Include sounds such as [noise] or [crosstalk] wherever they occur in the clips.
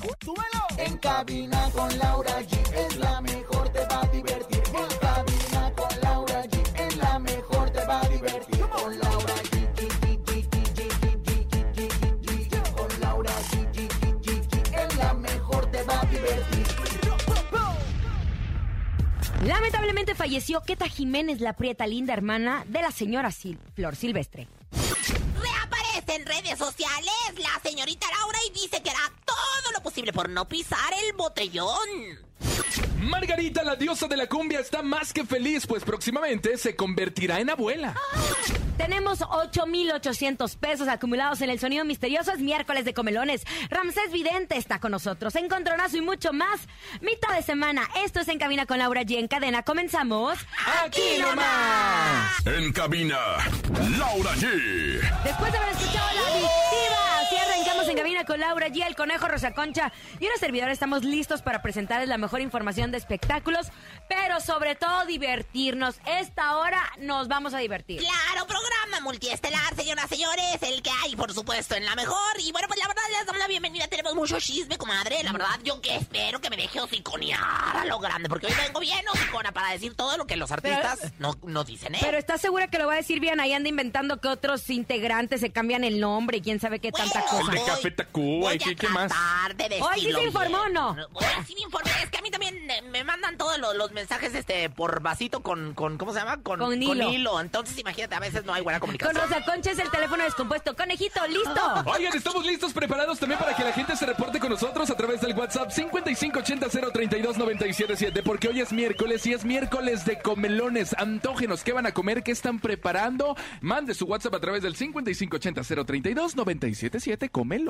¡Súbelo! En cabina con Laura G es la mejor, te va a divertir. En cabina con Laura G es la mejor, te va a divertir. Con Laura G. Con Laura G. Es la mejor, te va a divertir. Lamentablemente falleció Queta Jiménez, la prieta linda hermana de la señora Sil Flor Silvestre. Reaparece en redes sociales la señorita Laura y dice que era por no pisar el botellón. Margarita, la diosa de la cumbia, está más que feliz, pues próximamente se convertirá en abuela. Tenemos 8,800 pesos acumulados en el sonido misterioso. Es miércoles de comelones. Ramsés Vidente está con nosotros. Encontronazo y mucho más. Mitad de semana. Esto es En Cabina con Laura G. En cadena. Comenzamos. ¡Aquí nomás! En cabina, Laura G. Después de haber escuchado la adictiva, en cabina con Laura G, el conejo Rosa Concha y una servidora. Estamos listos para presentarles la mejor información de espectáculos, pero sobre todo divertirnos. Esta hora nos vamos a divertir. Claro, programa multiestelar, señoras, señores, el que hay, por supuesto, en la mejor. Y bueno, pues la verdad, les damos la bienvenida. Tenemos mucho chisme, comadre. La verdad, yo que espero que me deje hociconear a lo grande, porque hoy vengo bien hocicona para decir todo lo que los artistas no, no dicen, ¿eh? Pero ¿estás segura que lo va a decir bien? Ahí anda inventando que otros integrantes se cambian el nombre y quién sabe qué tanta cosa. Café Tacuba, voy ¿y qué- más? de Hoy sí se informó, bien. ¿no? Hoy sí me informé. Es que a mí también eh, me mandan todos los, los mensajes este por vasito con, con ¿cómo se llama? Con, Con hilo. Entonces, imagínate, a veces no hay buena Con comunicación. Rosa Concha es el teléfono descompuesto. Conejito, listo. [laughs] Oigan, estamos listos, preparados también para que la gente se reporte con nosotros a través del WhatsApp 5580-032-977, porque hoy es miércoles y es miércoles de comelones. Antógenos, ¿qué van a comer? ¿Qué están preparando? Mande su WhatsApp a través del 5580-032-977, comelones.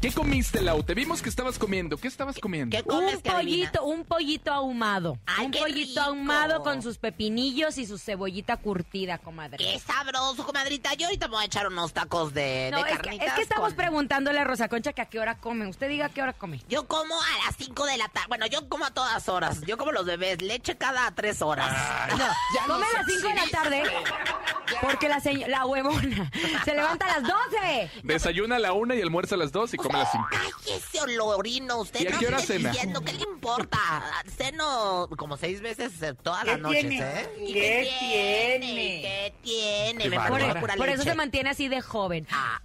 ¿Qué comiste, Lau? Te vimos que estabas comiendo. ¿Qué estabas comiendo? ¿Qué comes, Un pollito, un pollito ahumado. Ay, un qué pollito rico. ahumado con sus pepinillos y su cebollita curtida, comadre. Qué sabroso, comadrita. Yo ahorita me voy a echar unos tacos de, No, de es que, carnitas. es que estamos con- preguntándole a Rosa Concha que a qué hora come. Usted diga a qué hora come. Yo como a las 5 de la tarde. Bueno, yo como a todas horas. Yo como los bebés. Leche cada 3 horas. Come a las 5 de la tarde porque la, la huevona se levanta a las 12. Desayuna a la una y almuerza a las dos y come a las cinco. Ay, ese olorino. Usted ¿Y a no qué hora esté cena? diciendo qué le importa. Ceno como seis veces eh, todas las noches, ¿eh? ¿Y ¿Qué tiene? ¿Qué tiene? Qué Me pongo pura por eso leche. se mantiene así de joven. Ah,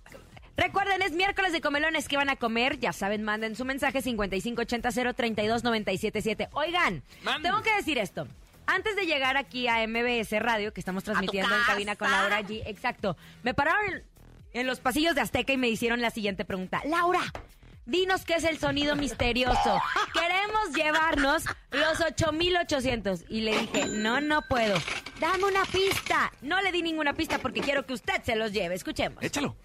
Recuerden, es miércoles de comelones que van a comer. Ya saben, manden su mensaje 5580-032-977. Oigan, tengo que decir esto. Antes de llegar aquí a MBS Radio, que estamos transmitiendo en casa. cabina con Laura G, exacto, me pararon en, los pasillos de Azteca y me hicieron la siguiente pregunta. Laura, dinos qué es el sonido misterioso. Queremos llevarnos los 8800. Y le dije, no, no puedo. Dame una pista. No le di ninguna pista porque quiero que usted se los lleve. Escuchemos. Échalo.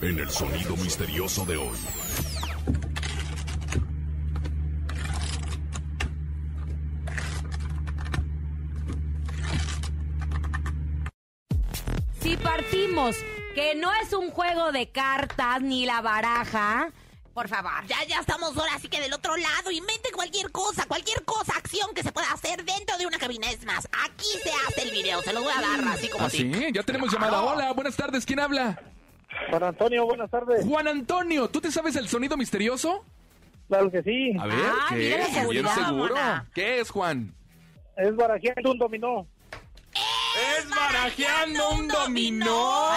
En el sonido misterioso de hoy. Si partimos que no es un juego de cartas ni la baraja, por favor. ya, ya estamos ahora, así que del otro lado, invente cualquier cosa, cualquier cosa, acción que se pueda hacer dentro de una cabina. Es más, aquí se hace el video, se lo voy a dar así como ¿Ah, sí? tic. Ya tenemos llamada. Hola, buenas tardes. ¿Quién habla? Juan Antonio, buenas tardes. Juan Antonio, ¿tú te sabes el sonido misterioso? Claro que sí. A ver, Ah, ¿qué? mira la Bien seguridad, seguro. ¿Qué es, Juan? Es barajeando un dominó. Es barajeando un dominó.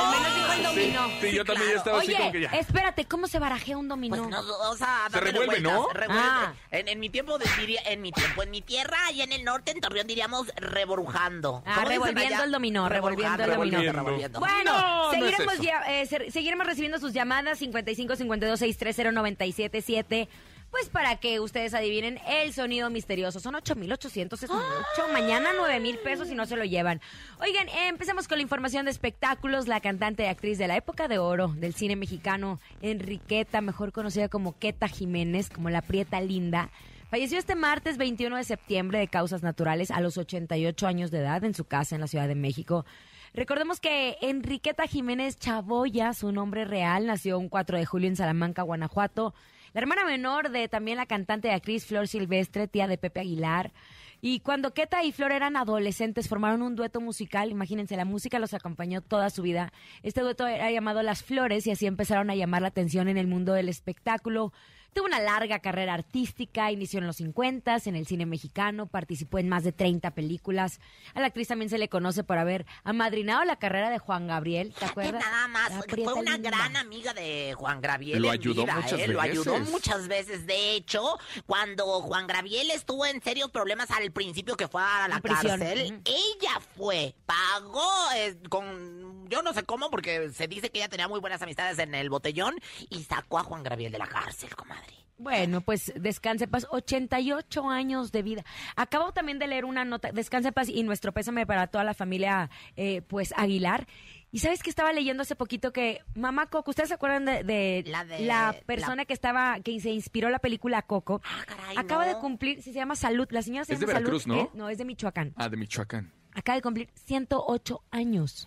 El dominó. Sí, yo también ya estaba así Oye, como que ya. espérate, ¿cómo se barajea un dominó? Pues no, o sea, Se dándole revuelve, ¿no? revuelve. Ah. En, en mi tiempo diría, en mi tiempo, en mi tierra, allá en el norte, en Torreón diríamos reborujando. Ah, ¿Cómo dicen revolviendo allá? el dominó, revolviendo el dominó. revolviendo, revolviendo. Bueno, No, no es seguiremos, eso. ya- eh, ser- seguiremos recibiendo sus llamadas 55 52 630 977 pues para que ustedes adivinen el sonido misterioso. Son 8,800, es mucho. Mañana 9 mil pesos y no se lo llevan. Oigan, empecemos con la información de espectáculos. La cantante y actriz de la época de oro del cine mexicano, Enriqueta, mejor conocida como Queta Jiménez, como la Prieta Linda. Falleció este martes 21 de septiembre de causas naturales a los 88 años de edad en su casa en la Ciudad de México. Recordemos que Enriqueta Jiménez Chaboya, su nombre real, nació un 4 de julio en Salamanca, Guanajuato. La hermana menor de también la cantante y actriz Flor Silvestre, tía de Pepe Aguilar. Y cuando Queta y Flor eran adolescentes, formaron un dueto musical. Imagínense, la música los acompañó toda su vida. Este dueto era llamado Las Flores y así empezaron a llamar la atención en el mundo del espectáculo. Tuvo una larga carrera artística, inició en los 50 en el cine mexicano, participó en más de 30 películas. A la actriz también se le conoce por haber amadrinado la carrera de Juan Gabriel, ¿te acuerdas? Nada más, fue una Linda. gran amiga de Juan Graviel. Lo en ayudó vida, muchas ¿eh? Lo ayudó veces. muchas veces. De hecho, cuando Juan Graviel estuvo en serios problemas al principio que fue a la cárcel, ella fue, pagó eh, con, yo no sé cómo, porque se dice que ella tenía muy buenas amistades en el botellón y sacó a Juan Graviel de la cárcel, comadre. Bueno, pues descanse paz, 88 años de vida. Acabo también de leer una nota, descanse paz y nuestro pésame para toda la familia, eh, pues Aguilar. Y sabes que estaba leyendo hace poquito que Mamá Coco, ¿ustedes se acuerdan de, de La de- la persona que estaba, que se inspiró la película Coco? Ah, caray, Acaba no. de cumplir, se llama Salud, la señora se Es de Veracruz, Salud. ¿no? eh, no, es de Michoacán. Ah, de Michoacán. Acaba de cumplir 108 años.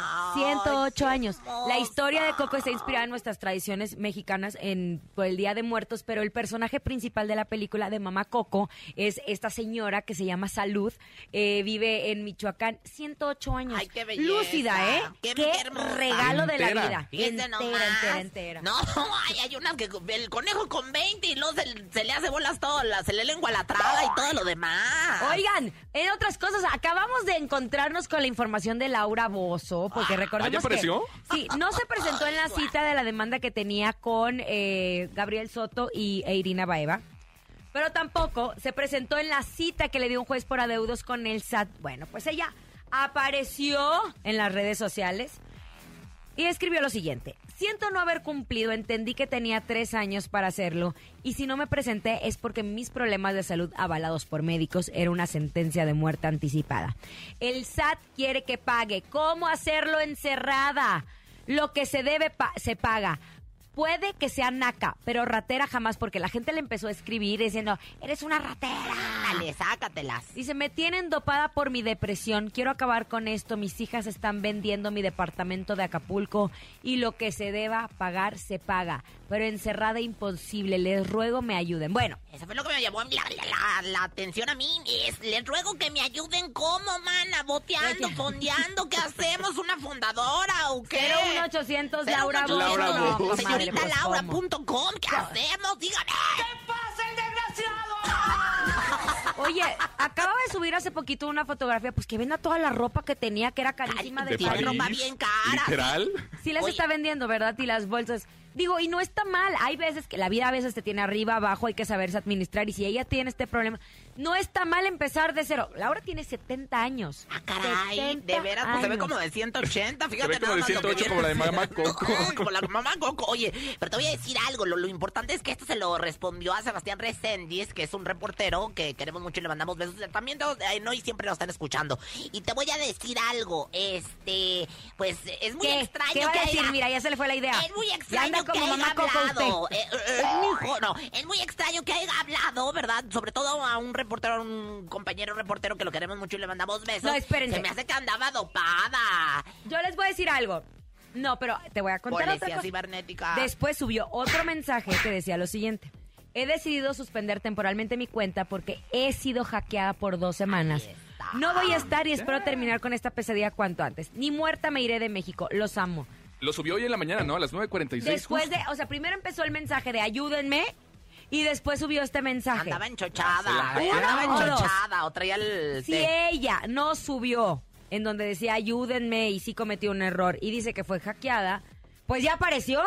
Ay, 108 qué años. La historia de Coco está inspirada en nuestras tradiciones mexicanas en por el Día de Muertos, pero el personaje principal de la película de Mamá Coco es esta señora que se llama Salud, eh, vive en Michoacán, 108 años. Ay, qué belleza. Lúcida, ¿eh? Qué- Qué, regalo de la vida. Entera, entera, entera. No, [laughs] ay, hay unas que el conejo con 20 y luego se, se le hace bolas todo, la- se le lengua la traga y todo lo demás. Oigan, en otras cosas, acabamos de encontrarnos con la información de Laura Bozo, porque recordemos ¿ya apareció? que sí, no se presentó en la cita de la demanda que tenía con eh, Gabriel Soto y e Irina Baeva. Pero tampoco se presentó en la cita que le dio un juez por adeudos con el SAT. Bueno, pues ella apareció en las redes sociales y escribió lo siguiente. Siento no haber cumplido, entendí que tenía tres años para hacerlo y si no me presenté es porque mis problemas de salud avalados por médicos era una sentencia de muerte anticipada. El SAT quiere que pague. ¿Cómo hacerlo encerrada? Lo que se debe se paga. Puede que sea naca, pero ratera jamás porque la gente le empezó a escribir diciendo, eres una ratera. Dale, sácatelas. Dice, me tienen dopada por mi depresión, quiero acabar con esto, mis hijas están vendiendo mi departamento de Acapulco y lo que se deba pagar se paga, pero encerrada imposible, les ruego me ayuden. Bueno, Eso fue lo que me llamó la, la- la- la atención a mí. Es, les ruego que me ayuden como, mana, boteando, fondeando. ¿Qué hacemos? ¿Una fundadora o qué? 01800 Laura. Laura Bozo. comadre, Señorita pues, Laura.com. ¿Qué hacemos? Dígame. [laughs] Oye, acaba de subir hace poquito una fotografía, pues que venda toda la ropa que tenía, que era carísima de, De. París. ropa bien cara, Literal. Sí las Oye. está vendiendo, ¿verdad? Y las bolsas. Digo, y no está mal. Hay veces que la vida a veces te tiene arriba, abajo, hay que saberse administrar. Y si ella tiene este problema, no está mal empezar de cero. Laura tiene 70 años. Ah, caray, 70 de veras, pues se ve como de 180, fíjate ve como nada de más lo que 108 como la de Mamá. [laughs] Coco. como la mamá Coco. Oye, pero te voy a decir algo, lo, lo importante es que esto se lo respondió a Sebastián Reséndiz, que es un reportero que queremos mucho y le mandamos besos. También eh, no y siempre lo están escuchando. Y te voy a decir algo, este, pues es muy ¿Qué? extraño ¿Qué va que a decir? haya- Mira, ya se le fue la idea. es muy Ya extraño que como haya mamá Coco hablado. usted. Eh, eh, no, es muy extraño que haya hablado, ¿verdad? Sobre todo a un reportero, a un compañero reportero que lo queremos mucho y le mandamos besos. No, espérense. Se me hace que andaba dopada. Yo les voy a decir algo. No, pero te voy a contar otra Policía cosa. cibernética. Después subió otro mensaje que decía lo siguiente. He decidido suspender temporalmente mi cuenta porque he sido hackeada por dos semanas. No voy a estar y espero terminar con esta pesadilla cuanto antes. Ni muerta me iré de México. Los amo. Lo subió hoy en la mañana, ¿no? A las 9.46. Después justo. de, o sea, primero empezó el mensaje de ayúdenme y después subió este mensaje. Andaba enchochada. Andaba hackearon. enchochada o traía el... Si té. ella no subió en donde decía ayúdenme y sí cometió un error y dice que fue hackeada, pues ya apareció.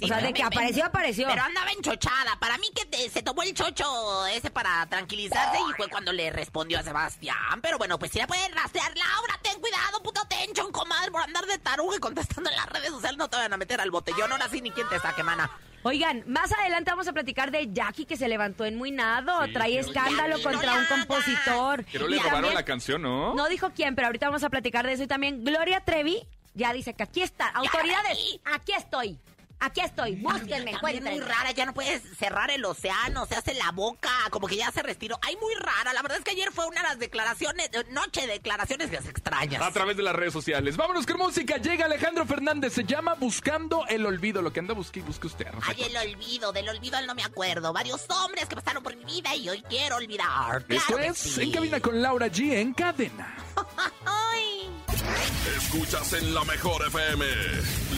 Sí, o sea, de que me- apareció, apareció. Pero andaba enchochada. Para mí que te- se tomó el chocho ese para tranquilizarse y fue cuando le respondió a Sebastián. Pero bueno, pues si la pueden rastrear, Laura, ten cuidado, puto tenchon, comadre, por andar de taruga y contestando en las redes sociales. No te van a meter al botellón. Ahora sí ni quién te saque, mana. Oigan, más adelante vamos a platicar de Jackie que se levantó enmuinado. Sí, Trae escándalo Jackie, contra no un compositor. Pero Y le robaron también- la canción, ¿no? No dijo quién, pero ahorita vamos a platicar de eso. Y también Gloria Trevi ya dice que aquí está. Autoridades, aquí estoy. Aquí estoy. Búsquenme, También muy encuéntrenme. rara, ya no puedes cerrar el océano, se hace la boca, como que ya se respiró. Ay, muy rara. La verdad es que ayer fue una de las declaraciones, eh, noche de declaraciones que se extrañas. A través de las redes sociales. Vámonos con música. Llega Alejandro Fernández. Se llama Buscando el Olvido. Lo que anda busque y busque usted. Ay, el olvido, del olvido al no me acuerdo. Varios hombres que pasaron por mi vida y hoy quiero olvidar. Esto Claro que es sí. En Cabina con Laura G. En cadena. [laughs] Escuchas en la mejor FM.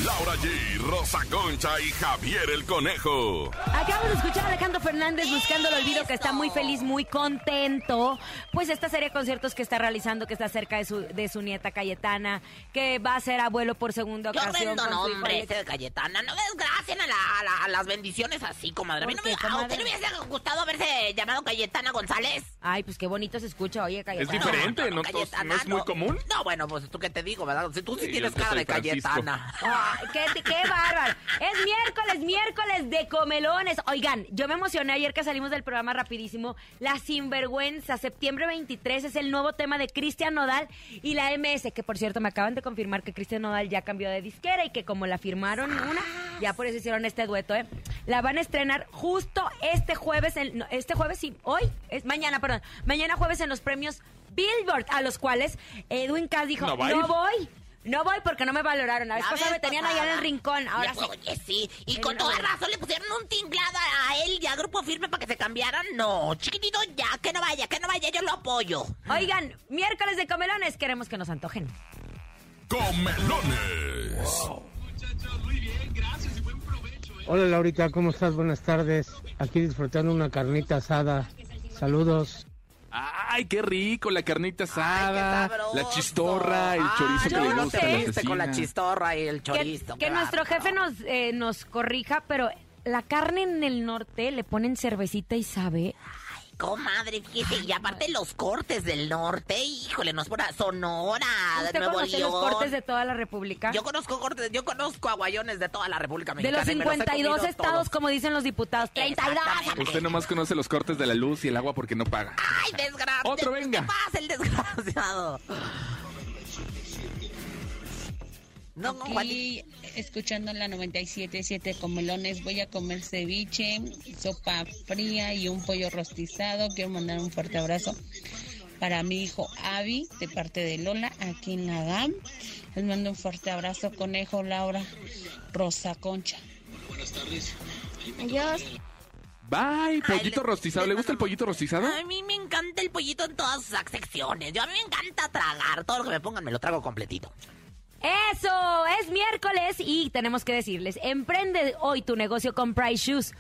Laura G, Rosa Concha y Javier el Conejo. Acabamos de escuchar a Alejandro Fernández buscando el olvido, que está muy feliz, muy contento. Pues esta serie de conciertos que está realizando, que está cerca de su, de su nieta Cayetana, que va a ser abuelo por segunda Qué ocasión. hijo nombre ese de Cayetana. No desgracien a, la- a la- a las bendiciones así, comadre. A mí no ¿Por me, qué, a comadre? usted le hubiese gustado haberse llamado Cayetana González. Ay, pues qué bonito se escucha, oye, Es Cayetana. diferente, no, Cayetana, no es muy común. No, bueno, pues tú qué te digo, ¿verdad? Si tú sí, Sí, tienes que cara de Francisco. Cayetana. [laughs] Ay, qué, qué bárbaro. Es miércoles, miércoles de comelones. Oigan, yo me emocioné ayer que salimos del programa rapidísimo. La sinvergüenza, septiembre 23 es el nuevo tema de Cristian Nodal y la MS, que por cierto me acaban de confirmar que Cristian Nodal ya cambió de disquera y que como la firmaron una, ya por eso hicieron este dueto, ¿eh? La van a estrenar justo este jueves, en- no, este jueves sí, hoy, es mañana, perdón, mañana jueves en los premios Billboard, a los cuales Edwin Cass dijo, ¿No no voy. No voy porque no me valoraron. La vez pasada me tenían allá en el rincón. Ahora sí. Oye, sí. Y con toda razón le pusieron un tinglado a él y a Grupo Firme para que se cambiaran. No, chiquitito, ya, que no vaya, que no vaya, yo lo apoyo. Oigan, miércoles de comelones, queremos que nos antojen. Comelones. Hola Laurita, ¿cómo estás? Buenas tardes. Aquí disfrutando una carnita asada. Saludos. Ay, qué rico. La carnita asada, la chistorra, el Ay, chorizo que le no gusta sé. la Este con la chistorra y el Que, chorizo. que qué nuestro jefe nos, eh, nos corrija, pero la carne en el norte le ponen cervecita y sabe. Comadre, fíjese, y aparte los cortes del norte, híjole, nos por Sonora, de ¿Usted Nuevo conoce León. los cortes de toda la República? Yo conozco cortes, yo conozco aguayones de toda la República de Mexicana. me los he 52 comido estados, todos. como dicen los diputados. 32. Exactamente. Usted nomás conoce los cortes de la luz y el agua porque no paga. Ay, desgraciado. Otro, venga. ¿Qué pasa, el desgraciado? No, no. Aquí, escuchando la 97.7 Comelones, voy a comer ceviche, sopa fría y un pollo rostizado. Quiero mandar un fuerte abrazo para mi hijo Avi, de parte de Lola, aquí en la GAM. Les mando un fuerte abrazo, conejo, Laura, Rosa Concha. Adiós. Bye, pollito rostizado. ¿Le gusta el pollito rostizado? A mí me encanta el pollito en todas sus secciones. Yo a mí me encanta tragar. Todo lo que me pongan me lo trago completito. Eso, es miércoles y tenemos que decirles, emprende hoy tu negocio con Price Shoes.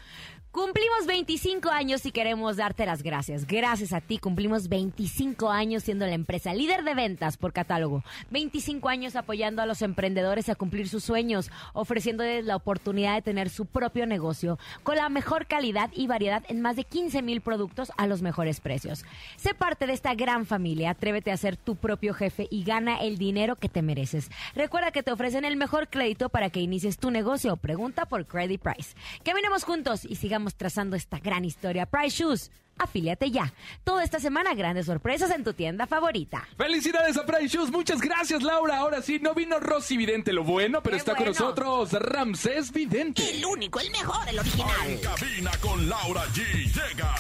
Cumplimos 25 años y queremos darte las gracias. Gracias a ti cumplimos 25 años siendo la empresa líder de ventas por catálogo. 25 años apoyando a los emprendedores a cumplir sus sueños, ofreciéndoles la oportunidad de tener su propio negocio con la mejor calidad y variedad en más de 15 mil productos a los mejores precios. Sé parte de esta gran familia, atrévete a ser tu propio jefe y gana el dinero que te mereces. Recuerda que te ofrecen el mejor crédito para que inicies tu negocio. Pregunta por Credit Price. Caminemos juntos y sigamos trazando esta gran historia. Price Shoes. Afíliate ya. Toda esta semana grandes sorpresas en tu tienda favorita. Felicidades a Price Shoes. Muchas gracias, Laura. Ahora sí, no vino Rosy Vidente, lo bueno, pero Qué está bueno. con nosotros Ramsés Vidente. El único, el mejor, el original. Cabina con Laura G. Llega.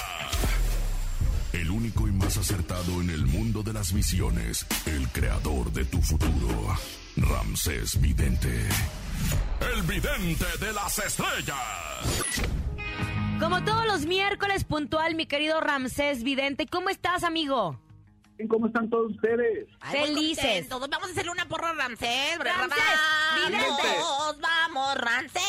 El único y más acertado en el mundo de las visiones. El creador de tu futuro. Ramsés Vidente. El vidente de las estrellas. Como todos los miércoles puntual, mi querido Ramsés Vidente. ¿Cómo estás, amigo? ¿Cómo están todos ustedes? Ay, Felices. Vamos a hacerle una porra a Ramsés. Ramsés, vamos, vamos, Ramsés.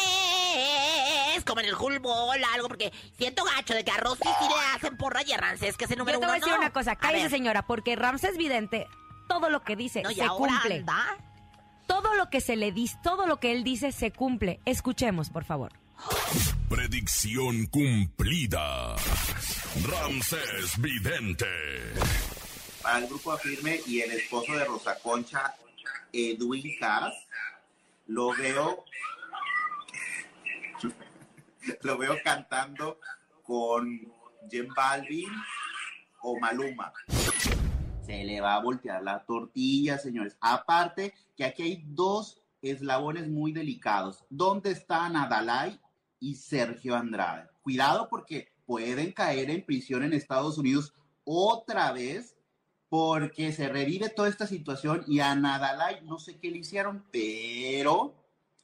Como en el Bowl, algo, porque siento gacho de que a Rosy sí le hacen porra y a Ramsés, que es el número Yo te voy a uno, decir no. una cosa. A Cállese, señora, porque Ramsés Vidente, todo lo que dice No, se cumple. anda. Todo lo que se le dice, todo lo que él dice se cumple. Escuchemos, por favor. Predicción cumplida. Ramsés Vidente. Para el grupo Afirme y el esposo de Rosa Concha, Edwin Cass, lo veo, [laughs] lo veo cantando con Jen Balvin o Maluma. Se le va a voltear la tortilla, señores. Aparte que aquí hay dos eslabones muy delicados. ¿Dónde están Adalai y Sergio Andrade? Cuidado porque pueden caer en prisión en Estados Unidos otra vez porque se revive toda esta situación y a Nadalai no sé qué le hicieron, pero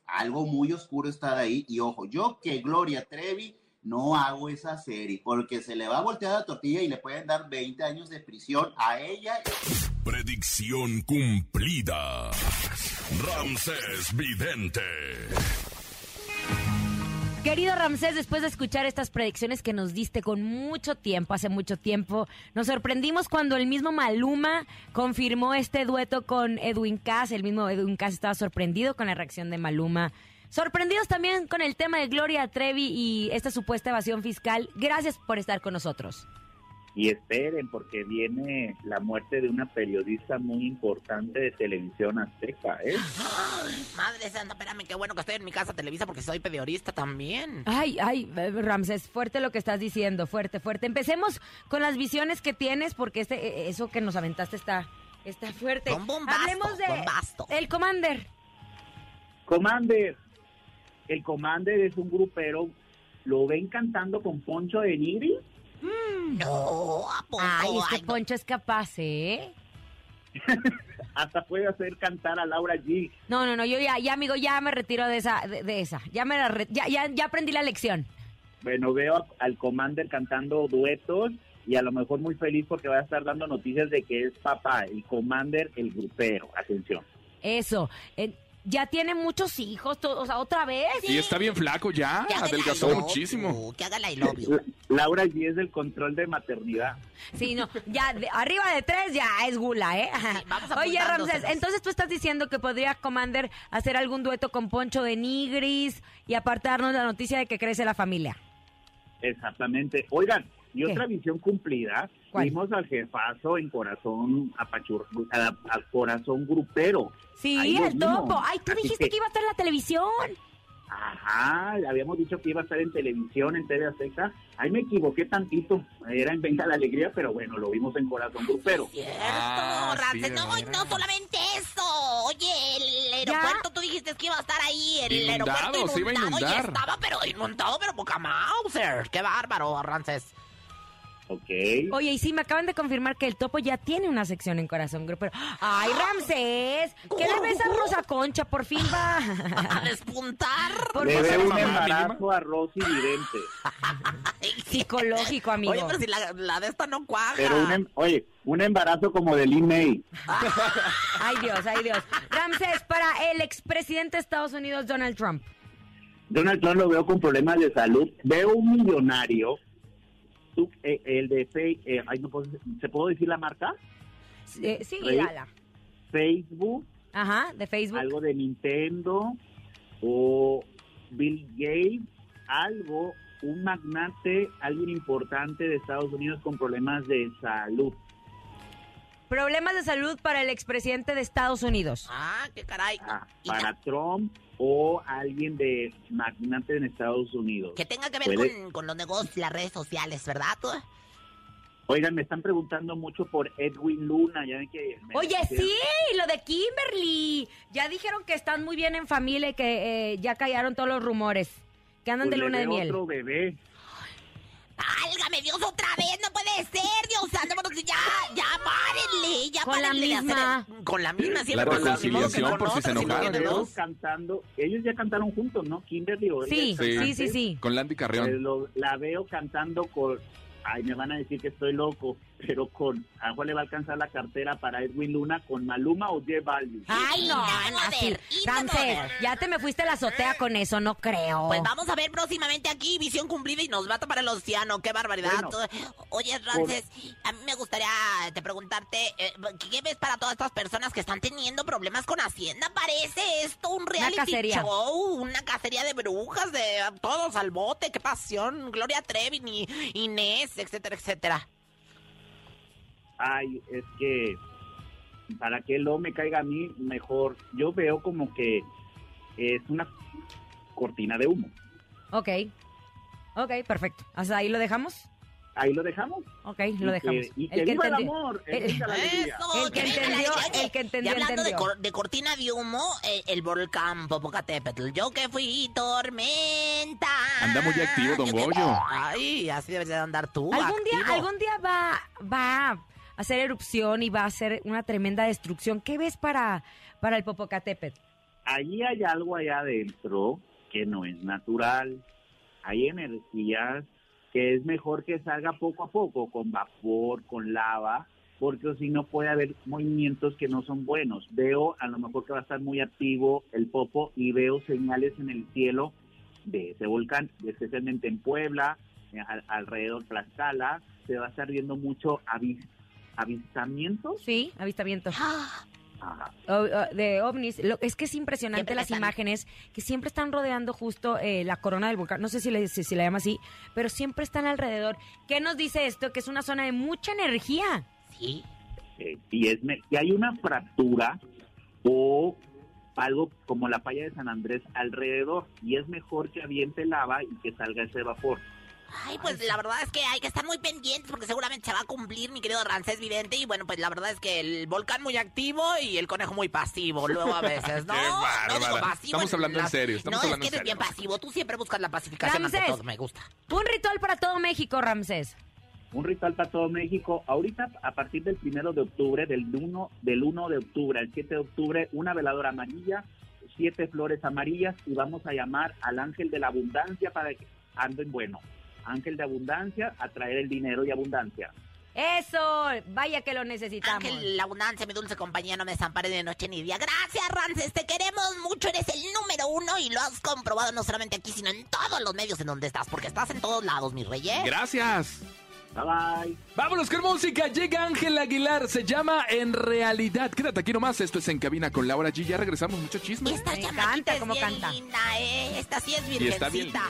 algo muy oscuro está ahí. Y ojo, yo que Gloria Trevi no hago esa serie porque se le va a voltear la tortilla y le pueden dar 20 años de prisión a ella. Predicción cumplida. Ramsés Vidente. Querido Ramsés, después de escuchar estas predicciones que nos diste con mucho tiempo, hace mucho tiempo, nos sorprendimos cuando el mismo Maluma confirmó este dueto con Edwin Cass. El mismo Edwin Cass estaba sorprendido con la reacción de Maluma. Sorprendidos también con el tema de Gloria Trevi y esta supuesta evasión fiscal. Gracias por estar con nosotros. Y esperen, porque viene la muerte de una periodista muy importante de televisión azteca, ¿eh? Ay, madre santa, espérame, qué bueno que estoy en mi casa Televisa porque soy periodista también. Ay, ay, eh, Ramsés, fuerte lo que estás diciendo, fuerte, fuerte. Empecemos con las visiones que tienes, porque este, eh, eso que nos aventaste está, está fuerte. Con bombasto, Hablemos de bombasto. el Commander. Commander, el Commander es un grupero, ¿lo ven cantando con Poncho de Nigri? No, ¿a poco? Ay, es que Ay, no. Poncho es capaz, ¿eh? [laughs] Hasta puede hacer cantar a Laura G. No, no, no, yo ya, ya amigo, ya me retiro de esa, de, de esa. Ya me la re- ya, ya, ya aprendí la lección. Bueno, veo a- al Commander cantando duetos y a lo mejor muy feliz porque va a estar dando noticias de que es papá, el Commander, el grupero. Atención. Eso. eh, ya tiene muchos hijos, to- o sea, otra vez. Y está bien flaco ya, Que adelgazó love muchísimo. Que haga la. La- Laura G es del control de maternidad. Sí, no, ya de- arriba de tres ya es gula, ¿eh? vamos [laughs] Oye, Ramses, entonces tú estás diciendo que podría Commander hacer algún dueto con Poncho de Nigris y aparte darnos la noticia de que crece la familia. Exactamente. Oigan, y ¿Qué? otra visión cumplida, ¿Cuál? vimos al jefazo en corazón apachur, a- al corazón grupero. Sí, el topo. Ay, tú Así dijiste que... iba a estar en la televisión. Ajá, habíamos dicho que iba a estar en televisión, en TV Azteca. Ahí me equivoqué tantito. Era en Venga la Alegría, pero bueno, lo vimos en Corazón Grupero. Cierto, Ah, sí, no, y no solamente eso. Oye, el aeropuerto, tú dijiste que iba a estar ahí. El Inundado, aeropuerto se iba a inundado. inundar. Y estaba, pero inundado, pero poca Mauser. Qué bárbaro, Ramses. Ok. Oye, y sí, me acaban de confirmar que el topo ya tiene una sección en Corazón Grupero. ¡Ay, Ramsés! ¿Qué le ves a Rosa Concha? Por fin va. [laughs] A despuntar. Por Le veo un embarazo a Rosy Vidente. psicológico, amigo. Oye, pero si la, la de esta no cuaja. Pero un, em- oye, un embarazo como de Lin May. [laughs] Ay, Dios, ay, Dios. Ramsés, para el expresidente de Estados Unidos, Donald Trump. Donald Trump lo veo con problemas de salud. Veo un millonario. Tú, eh, el de Fe- eh, ay, no puedo- ¿Se puedo decir la marca? Eh, sí, Rey. dala. Facebook, Ajá, de Facebook. algo de Nintendo o Bill Gates, algo, un magnate, alguien importante de Estados Unidos con problemas de salud. Problemas de salud para el expresidente de Estados Unidos. Ah, qué caray. Ah, para Trump o alguien de magnate en Estados Unidos. Que tenga que ver con, con los negocios, las redes sociales, ¿verdad? tú? Oigan, me están preguntando mucho por Edwin Luna, ya ven que... me Oye, pusieron- sí, lo de Kimberly. Ya dijeron que están muy bien en familia y que eh, ya callaron todos los rumores. Que andan Pues de luna de miel. otro bebé. ¡Válgame Dios otra vez! ¡No puede ser, Dios santo! Bueno, ya, ya, párenle, ya Con la párenle hacer- misma. Con la misma, siempre La la- reconciliación, con por si se enojaron. los tiene veo dos. cantando, ellos ya cantaron juntos, ¿no? Kimberly o Sí, sí, sí, sí. Con Landy Carrión. lo- la veo cantando con... Ay, me van a decir que estoy loco. Pero con a cuál le va a alcanzar la cartera para Edwin Luna con Maluma o J Balvin. Ay, no, brother, sí. ya te me fuiste a la azotea con eso, no creo. Pues vamos a ver próximamente aquí Visión Cumplida y nos va a tomar el océano. ¡Qué barbaridad! Bueno. Oye, Rances, a mí me gustaría te preguntarte, eh, ¿qué ves para todas estas personas que están teniendo problemas con Hacienda? Parece esto un reality cacería. show, una cacería de brujas, de todos al bote, qué pasión. Gloria Trevi, ni Inés, etcétera, etcétera. Ay, es que para que no me caiga a mí mejor, yo veo como que es una cortina de humo. Ok. Ok, perfecto. ¿Hasta ahí lo dejamos? Ahí lo dejamos. Ok, lo dejamos. que- y que viva el amor, el- la alegría. Eso, El que la entendió, alegría. el que entendió, Y hablando de, entendió. cor- de cortina de humo, eh, el volcán Popocatépetl. Yo que fui tormenta. Anda muy activo, don Yo que- Goyo. Ay, así debes de andar tú. Algún día, activo. algún día va, va hacer erupción y va a hacer una tremenda destrucción. ¿Qué ves para, para el Popocatépetl? Allí hay algo allá adentro que no es natural. Hay energías que es mejor que salga poco a poco, con vapor, con lava, porque si no puede haber movimientos que no son buenos. Veo a lo mejor que va a estar muy activo el popo y veo señales en el cielo de ese volcán, especialmente en Puebla, eh, al- alrededor de Tlaxcala, se va a estar viendo mucho avis- avistamientos. Sí, avistamiento. Ah, [gasps] Ajá. O- o- de ovnis. Lo- es que es impresionante Siempre las están- imágenes que siempre están rodeando justo eh, la corona del volcán. No sé si le, si, si la llama así, pero siempre están alrededor. ¿Qué nos dice esto? Que es una zona de mucha energía. sí. Eh, y es me- si hay una fractura o algo como la falla de San Andrés alrededor y es mejor que aviente lava y que salga ese vapor. Ay, pues la verdad es que hay que estar muy pendientes porque seguramente se va a cumplir, mi querido Rancés Vidente. Y bueno, pues la verdad es que el volcán muy activo y el conejo muy pasivo, luego a veces, [laughs] ¿no? Qué no digo pasivo. Estamos hablando en serio, estamos no, hablando es que en eres bien pasivo. Tú siempre buscas la pacificación ante Ramsés. todo, me gusta. Un ritual para todo México, Ramsés. Un ritual para todo México. Ahorita, a partir del primero de octubre, del 1, del 1 de octubre al 7 de octubre, una veladora amarilla, siete flores amarillas y vamos a llamar al ángel de la abundancia para que anden bueno. Ángel de abundancia, atraer el dinero y abundancia. Eso, vaya que lo necesitamos. Ángel, la abundancia, mi dulce compañía, no me desampare de noche ni día. Gracias, Rances, te queremos mucho, eres el número uno y lo has comprobado no solamente aquí, sino en todos los medios en donde estás, porque estás en todos lados, mi rey, ¿eh? Gracias. Bye bye. Vámonos con música. Llega Ángel Aguilar. Se llama En Realidad. Quédate aquí nomás. Esto es En Cabina con Laura G. Ya regresamos. Mucho chisme. Esta Me encanta es cómo bien canta. linda, ¿eh? Esta sí es Y está bien virgencita.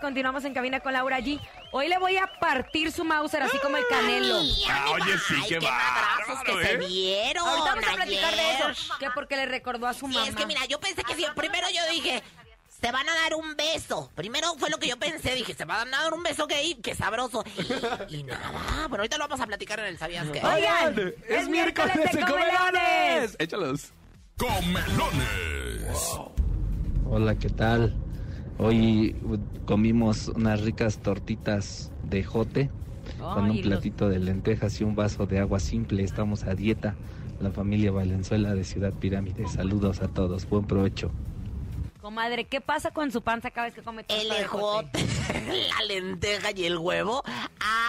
continuamos en cabina con Laura G. Hoy le voy a partir su Mauser, así como el canelo. Ay, Ah, oye, sí, ay, qué madrazos que se ¿eh? dieron Ahorita vamos a platicar de eso. Que porque le recordó a su Sí, mamá. es que mira, yo pensé que sí. Primero yo dije, se van a dar un beso. Primero fue lo que yo pensé. Dije, se van a dar un beso gay, qué sabroso. Y, y nada, pero ahorita lo vamos a platicar en el ¿Sabías qué? Oigan, es miércoles de comelones. Échalos. Comelones. Hola, ¿qué tal? Hoy comimos unas ricas tortitas de jote con un los- platito de lentejas y un vaso de agua simple. Estamos a dieta. La familia Valenzuela de Ciudad Pirámide. Saludos a todos. Buen provecho. Comadre, ¿qué pasa con su panza cada vez que come El ejote, [laughs] la lenteja y el huevo,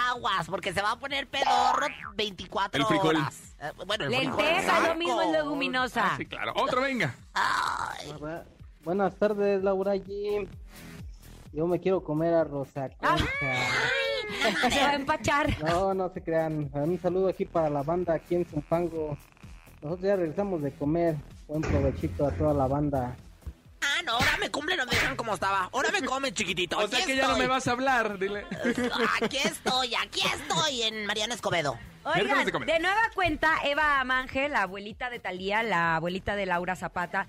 aguas, porque se va a poner pedorro 24 El frijol. horas. Eh, Bueno, el frijol, Lenteja, lo mismo es leguminosa. Sí, claro. Otro, venga. Ay, Buenas tardes, Laura G. Yo me quiero comer a Rosa Concha. Se va a empachar. No, no se crean. Un saludo aquí para la banda aquí en Zumpango. Nosotros ya regresamos de comer. Buen provechito a toda la banda. Ah, bueno, ahora me cumplen, no me dejan como estaba. Ahora me comen, chiquitito. O sea que ya no me vas a hablar, dile. Aquí estoy, aquí estoy en Mariana Escobedo. Oigan, de nueva cuenta, Eva Mangel, la abuelita de Talía, la abuelita de Laura Zapata,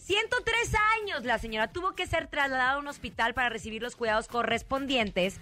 103 años la señora tuvo que ser trasladada a un hospital para recibir los cuidados correspondientes,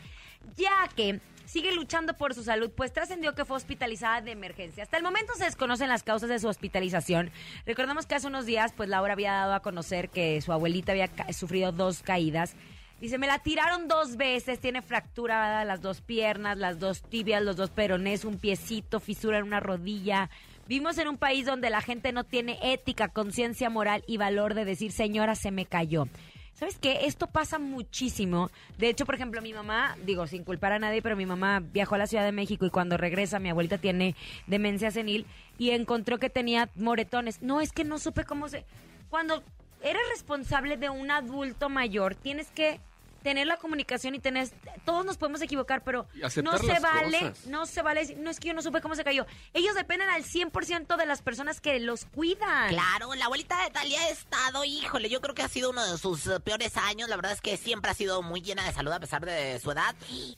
ya que sigue luchando por su salud, pues trascendió que fue hospitalizada de emergencia. Hasta el momento se desconocen las causas de su hospitalización. Recordemos que hace unos días, pues Laura había dado a conocer que su abuelita había sufrido dos caídas. Dice, me la tiraron dos veces, tiene fractura las dos piernas, las dos tibias, los dos peronés, un piecito, fisura en una rodilla. Vimos en un país donde la gente no tiene ética, conciencia moral y valor de decir, señora, se me cayó. ¿Sabes qué? Esto pasa muchísimo. De hecho, por ejemplo, mi mamá, digo, sin culpar a nadie, pero mi mamá viajó a la Ciudad de México y cuando regresa, mi abuelita tiene demencia senil y encontró que tenía moretones. No, es que no supe cómo se... Cuando eres responsable de un adulto mayor, tienes que tener la comunicación y tener... Todos nos podemos equivocar, pero no se vale, cosas. no se vale no es que yo no supe cómo se cayó. Ellos dependen al 100% de las personas que los cuidan. Claro, la abuelita de Talía ha estado, híjole, yo creo que ha sido uno de sus eh, peores años. La verdad es que siempre ha sido muy llena de salud a pesar de su edad.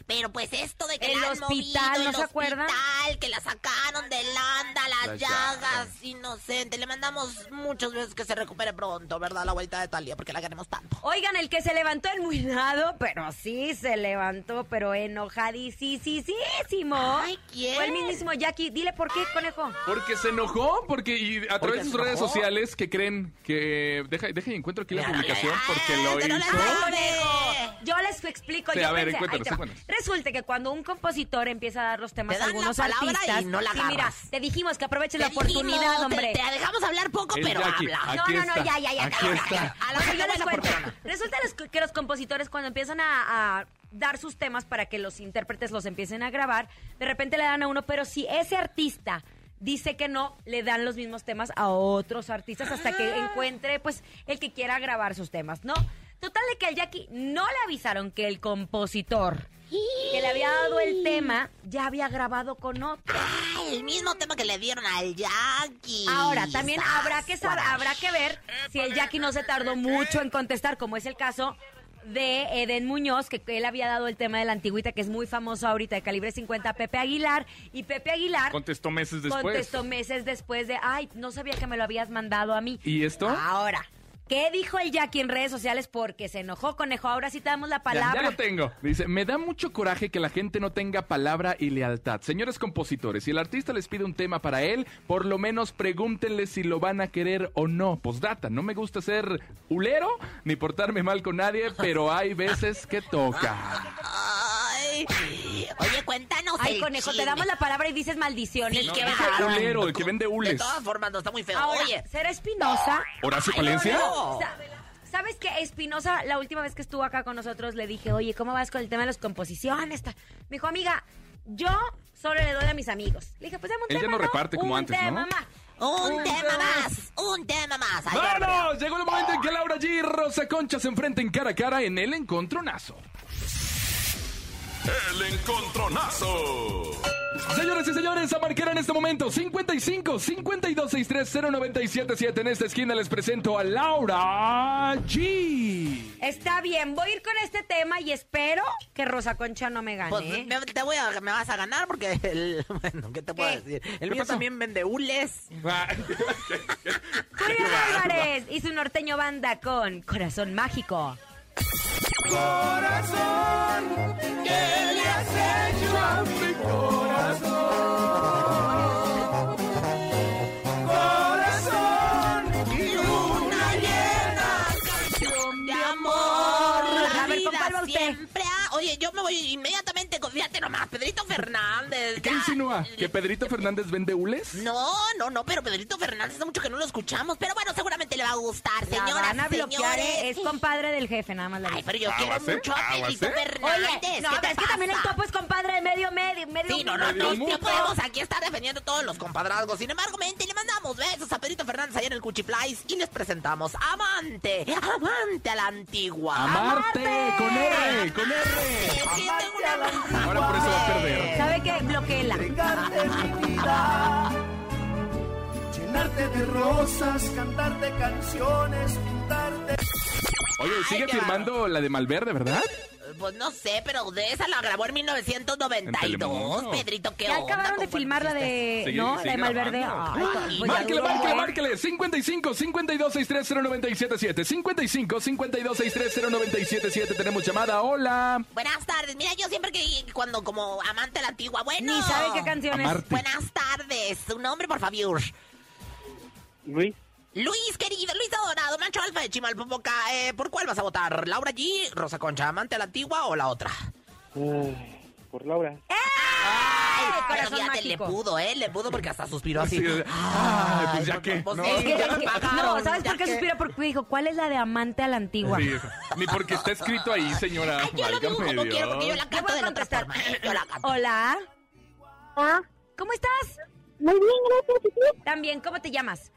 Pero pues esto de que El la han hospital, movido, ¿no el se acuerdan? hospital, que la sacaron del anda, las, Las llagas, llagas. inocente. Le mandamos muchas veces que se recupere pronto, ¿verdad? La abuelita de Talía, porque la queremos tanto. Oigan, el que se levantó pero sí se levantó, pero enojadísimo. Ay, ¿quién? Fue el mismísimo Jackie. Dile por qué, conejo. Porque se enojó, porque y a Porque través de sus redes sociales que creen que deja, deja y encuentro aquí la publicación porque lo pero la- hizo. Yo les explico. Sí, yo a ver, pensé- cuéntanos. Resulta que cuando un compositor empieza a dar los temas Te a la algunos artistas. y no la sí, mira, te dijimos que aprovechen la Te oportunidad, dijimos, hombre. Te, te dejamos hablar poco, pero Jackie, habla. Aquí no, no, no, está, ya, ya, ya. aquí está. A la Ok, que yo les cuento. Resulta que los compositores cuando empiezan a, a dar sus temas para que los intérpretes los empiecen a grabar, de repente le dan a uno, pero si ese artista dice que no, le dan los mismos temas a otros artistas hasta que Ah. encuentre pues el que quiera grabar sus temas, ¿no? Total de que al Jackie no le avisaron que el compositor que le había dado el tema ya había grabado con otro. Ah, el mismo tema que le dieron al Jackie. Ahora, también habrá que saber, habrá que ver si el Jackie no se tardó mucho en contestar, como es el caso de Eden Muñoz, que él había dado el tema de la antigüita, que es muy famoso ahorita, de calibre 50, a Pepe Aguilar, y Pepe Aguilar Contestó meses después. contestó meses después de, ay, no sabía que me lo habías mandado a mí. ¿Y esto? Ahora, ¿qué dijo el Jackie en redes sociales? Porque se enojó, conejo, ahora sí te damos la Ya, palabra. ya lo tengo. Dice, me da mucho coraje que la gente no tenga palabra y lealtad. Señores compositores, si el artista les pide un tema para él, por lo menos pregúntenle si lo van a querer o no. Postdata, no me gusta ser hulero ni portarme mal con nadie, pero hay veces que toca. [laughs] Oye, cuéntanos Ay, el conejo, te damos la palabra y dices maldiciones. Sí, que no, no, Hulero, el que vende De hules. todas formas, no está muy feo. Ahora, Oye, ¿será Espinosa? ¿Horacio Palencia? no. Sa- ¿Sabes qué? Espinosa, la última vez que estuvo acá con nosotros, le dije, oye, ¿cómo vas con el tema de las composiciones? Me dijo, amiga, yo solo le doy a mis amigos. Le dije, pues dame un Él ya tema, no reparte como un antes, ¿no? tema más. un, Un tema más, un tema más. Qué ¡Vamos! Llegó el momento en que Laura G y Rosa Concha se enfrenten cara a cara en el encontronazo. El encontronazo. Señores y señores, a marcar en este momento 55 52 63 0977. En esta esquina les presento a Laura G. Está bien, voy a ir con este tema y espero que Rosa Concha no me gane. Pues ¿eh? me, te voy a, me vas a ganar porque el, [laughs] bueno, ¿qué te puedo ¿Qué? decir? El ¿Qué mío pasó? también vende hules. [laughs] Julio Álvarez y su norteño banda con Corazón Mágico. De amor. A La ver, ¿con vida cuál va usted? siempre ha- Oye, yo me voy inmediatamente fíjate nomás, Pedrito Fernández. ¿Qué ya. insinúa? ¿Que Pedrito Fernández vende hules? No, no, no, pero Pedrito Fernández hace mucho que no lo escuchamos. Pero bueno, seguramente le va a gustar, La señoras, van a bloquear, señores. ¿eh? es compadre del jefe, nada más. le Ay, pero yo quiero mucho a Pedrito. Fernández. Oye, no, ¿qué pero te es que también el topo es compadre de medio medio, medio Sí, no, no, Medio no, no podemos aquí estar defendiendo todos los compadrazgos. Sin embargo, mente, le mandamos besos a Pedrito Fernández allá en el Cuchiplais y les presentamos Amante, Amante a la antigua. Amarte, con R, con R. que yo tengo una... Ahora por eso va a perder. ¿Sabe qué? Bloqueela. Entregarte mi vida, llenarte de rosas, cantarte canciones, pintarte. Oye, sigue firmando la de Malverde, ¿verdad? Pues no sé, pero de esa la grabó en 1992. Telemundo. Pedrito, ¿qué Ya onda? acabaron de ¿Cómo filmar la de. Sigue- ¿No? La de Malverde. grabando. Ay, pues ya Márquele, duró, márquele, ¿eh? márquele. 55 52 63 0977. 55 52 63 0977. Tenemos llamada. Hola. Buenas tardes. Mira, yo siempre que cuando como amante a la antigua, bueno. Ni sabe qué canción es. Amarte. Buenas tardes. Su nombre, por favor. Luis, Luis, querido, Luis Adorado, macho alfa de Chimalpopoca. Eh, ¿Por cuál vas a votar? ¿Laura G, Rosa Concha, amante a la antigua o la otra? ay, por Laura. Ay, pero fíjate, le pudo, ¿eh? Le pudo porque hasta suspiró así. De- Ay, pues ya que. pues, No, es que Es ya que- no, ¿sabes por qué que- suspira? Porque dijo, ¿cuál es la de amante a la antigua? Sí, ni porque está escrito ahí, señora. Ay, yo lo digo como quiero porque yo la canto de la otra forma. ¿eh? Yo la canto. Hola. Ah, ¿Cómo estás? muy bien, gracias. También, ¿cómo te llamas?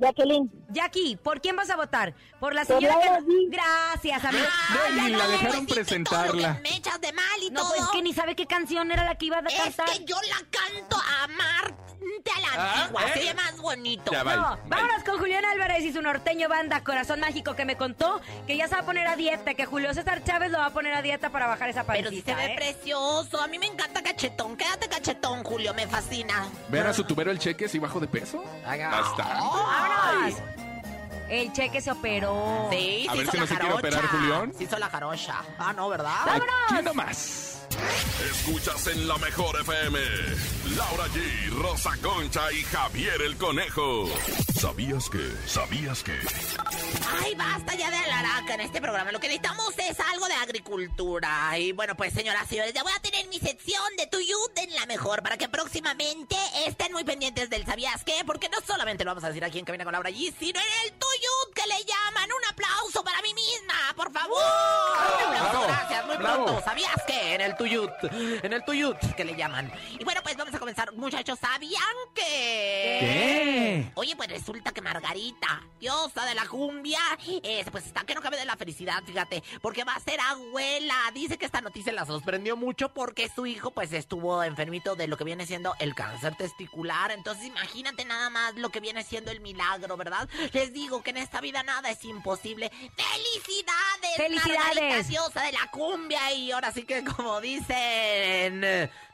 Jacqueline. Jackie, ¿por quién vas a votar? Por la Por señora que... Gracias, amigo. Ay, Ven, ya la no, dejaron presentarla. me echas de mal y No, todo. pues que ni sabe qué canción era la que iba a Es cantar. que yo la canto a amarte a la Ah, antigua. ¿eh? Se oye más bonito. Ya, bye, No, bye. vámonos con Julián Álvarez y su norteño banda Corazón Mágico que me contó que ya se va a poner a dieta, que Julio César Chávez lo va a poner a dieta para bajar esa Pero sí se pancita, ve ¿eh? precioso. A mí me encanta cachetón. Quédate cachetón, Julio. Me fascina. ¿Ven a su tubero el cheque si bajo de peso? Bastante. ¡Vámonos! El cheque se operó. Sí, A ver hizo si la no se quiere jarocha. operar, Julián. Se hizo la jarocha. Ah, no, ¿verdad? Aquí nomás. Escuchas en la mejor FM. Laura G, Rosa Concha y Javier el Conejo. ¿Sabías que? ¿Sabías que? Ay, basta ya de alaraca en este programa. Lo que necesitamos es algo de agricultura. Y bueno, pues señoras y señores, ya voy a tener mi sección de Tuyut en la mejor para que próximamente estén muy pendientes del ¿Sabías qué? Porque no solamente lo vamos a decir aquí en Cabina con Laura G, sino en el Tuyut ¿Sabías qué? En el Tuyut. En el Tuyut que le llaman. Y bueno, pues vamos a comenzar. Muchachos, ¿sabían que... ¿Qué? Oye, pues resulta que Margarita, diosa de la cumbia, eh, pues está que no cabe de la felicidad, fíjate, porque va a ser abuela. Dice que esta noticia la sorprendió mucho porque su hijo pues estuvo enfermito de lo que viene siendo el cáncer testicular. Entonces imagínate nada más lo que viene siendo el milagro, ¿verdad? Les digo que en esta vida nada es imposible. ¡Felicidades! ¡Felicidades! Margarita, diosa de la cumbia y ahora sí que como dicen...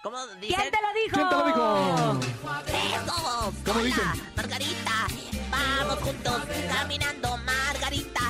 ¿Cómo dicen? ¿Quién te lo dijo? ¿Quién te lo dijo? ¡Besos! ¿Cómo Hola, dicen? Margarita, vamos juntos caminando, Margarita,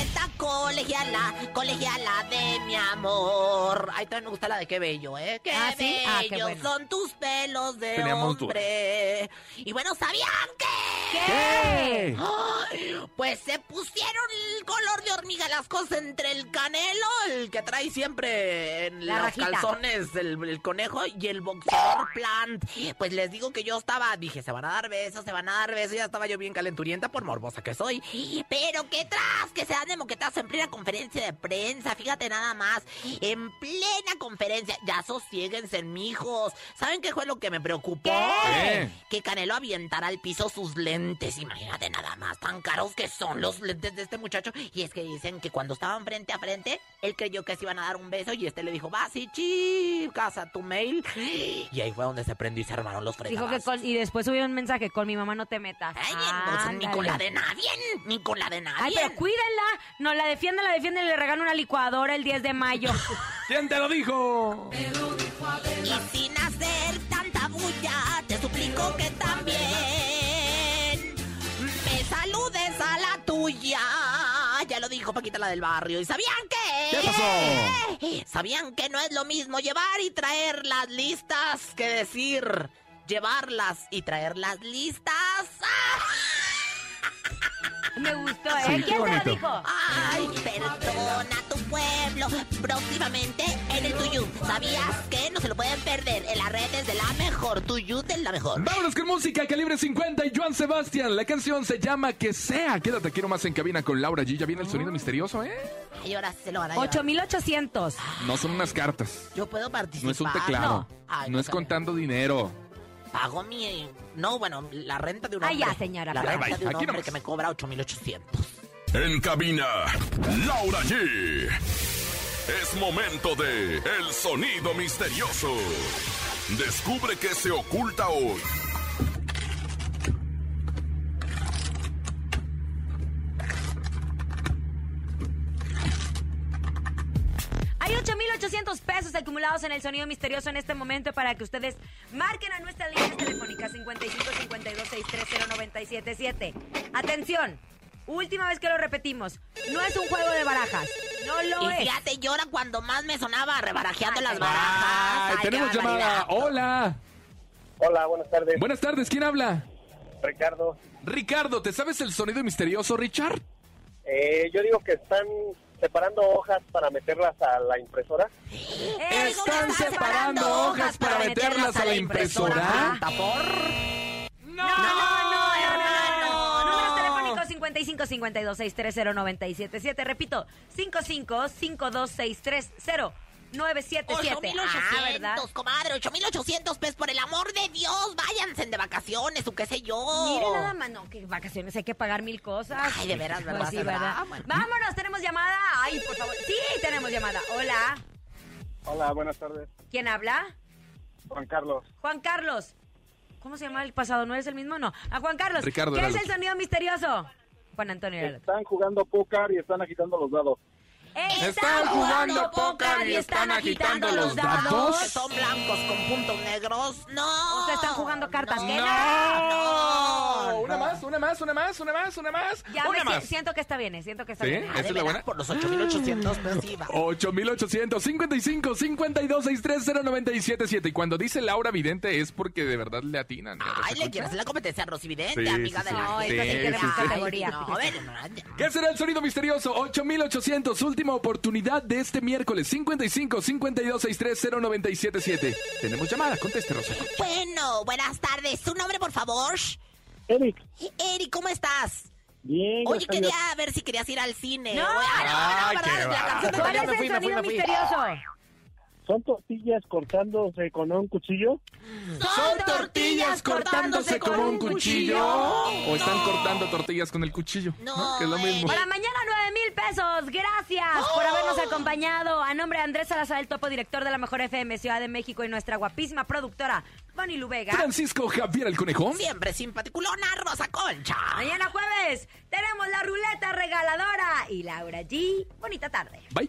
coqueta, colegiala, colegiala de mi amor. Ay, también me gusta la de qué bello, ¿eh? Qué Ah, ¿sí? Ah, qué bellos bueno. son tus pelos de Teníamos dudas. hombre. Y bueno, ¿sabían que? ¿Qué? Ay, Pues se pusieron el color de hormiga las cosas entre el canelo, el que trae siempre en La los rajita. calzones el, el conejo y el boxeador plant. Pues les digo que yo estaba, dije, se van a dar besos, se van a dar besos, ya estaba yo bien calenturienta por morbosa que soy. Pero que tras que se dan de moquetazo en plena conferencia de prensa, fíjate nada más, en plena conferencia, ya sosiéguense, mijos. ¿Saben qué fue lo que me preocupó? ¿Qué? Que Canelo avientara al piso sus lentes, imagínate nada más, tan caros que son los lentes de este muchacho. Y es que dicen que cuando estaban frente a frente, él creyó que se iban a dar un beso y este le dijo, vas y chicas a tu mail. Y ahí fue donde se prendió y se armaron los Dijo fregados. que con, y después subió un mensaje, con mi mamá no te metas. Ay, entonces, ni con la de nadie, ni con la de nadie. Ay, pero cuídenla. No, la defienden, la defienden y le regalan una licuadora el 10 de mayo. [laughs] ¿Quién te lo dijo? Y sin hacer tanta bulla, te suplico que también me saludes a la tuya. Ya lo dijo Paquita la del barrio. ¿Y sabían qué? ¿Qué pasó? ¿Sabían que no es lo mismo llevar y traer las listas que decir llevarlas y traerlas listas? [laughs] Me gustó, Sí, ¿eh? qué ¿Quién te lo dijo? Ay, perdona tu pueblo. Próximamente en el Tuyut. ¿Sabías que no se lo pueden perder en las redes de la mejor? Tuyut es la mejor. Vámonos con música, calibre 50 y Joan Sebastián. La canción se llama Que sea. Quédate, quiero más en cabina con Laura G. Ya viene el sonido misterioso, ¿eh? Y ahora sí se lo van a llevar. 8800. No son unas cartas. Yo puedo participar. No es un teclado. No. Ay, no no es contando dinero. Pago mi... No, bueno, la renta de un Ay, hombre. ya, señora, La renta de un aquí hombre nomás. que me cobra 8,800. En cabina, Laura G. Es momento de El Sonido Misterioso. Descubre qué se oculta hoy. 800 pesos acumulados en el sonido misterioso en este momento para que ustedes marquen a nuestras líneas telefónicas 55 52 630 977. Atención. Última vez que lo repetimos. No es un juego de barajas. No lo y es. fíjate, llora cuando más me sonaba rebarajeando las barajas. Ay, tenemos llamada. Hola. Hola, buenas tardes. Buenas tardes, ¿quién habla? Ricardo. Ricardo, ¿te sabes el sonido misterioso, Richard? Eh, yo digo que están separando hojas para meterlas a la impresora. ¿Están separando hojas para meterlas a la impresora? No, no, no, hermano. Números telefónicos 55 52 630 977. Repito, 55 52 630 977. 8800, Ah, ¿verdad? comadre, 8800 pesos por el amor de Dios, váyanse de vacaciones o qué sé yo. Mire nada más, no, que vacaciones hay que pagar mil cosas. Ay, de veras, ¿verdad? Pues sí, ¿verdad? ¿verdad? Bueno. Vámonos, tenemos llamada. Ay, por favor. Sí, tenemos llamada. Hola. Hola, buenas tardes. ¿Quién habla? Juan Carlos. Juan Carlos. ¿Cómo se llama el pasado? ¿No es el mismo? No. A Juan Carlos. Ricardo ¿Qué es el sonido misterioso? Juan Antonio. Están jugando póker y están agitando los dados. Están jugando póker y están agitando los dados. Que son blancos con puntos negros. No. Sea, están jugando cartas. ¡No! Una más, una más, una más, una más, una más. Ya una más. si- siento que está bien, eh, siento que está ¿Sí? bien. ¿Esa es la buena? Por los 8800 pesos iba. 8800 55 52 630 977 Y cuando dice Laura Vidente es porque de verdad le atinan. Ay, le quieres hacer la competencia a Rosy Vidente, Sí, amiga sí, de sí. la No, Ay, categoría. No, a ver, ¿Qué será el sonido misterioso? 8800, última oportunidad de este miércoles. 55 52 630 977 Tenemos llamada, conteste, Rosa. Bueno, buenas tardes. ¿Su nombre, por favor? Eric. Eric, ¿cómo estás? Bien, Oye, quería ver si querías ir al cine. No. No, no. La canción de. ¿Son tortillas cortándose con un cuchillo? ¿Son tortillas cortándose como un cuchillo? ¿O están cortando tortillas con el cuchillo? No, Que es lo mismo. Para mañana, 9 mil pesos. Gracias por habernos acompañado. A nombre de Andrés Salazar, el topo director de la Mejor FM Ciudad de México y nuestra guapísima productora, Bonnie Lubega. Francisco Javier el Conejo. Siempre simpaticulona, Rosa Concha. Mañana jueves tenemos la ruleta regaladora y Laura G. Bonita tarde. Bye.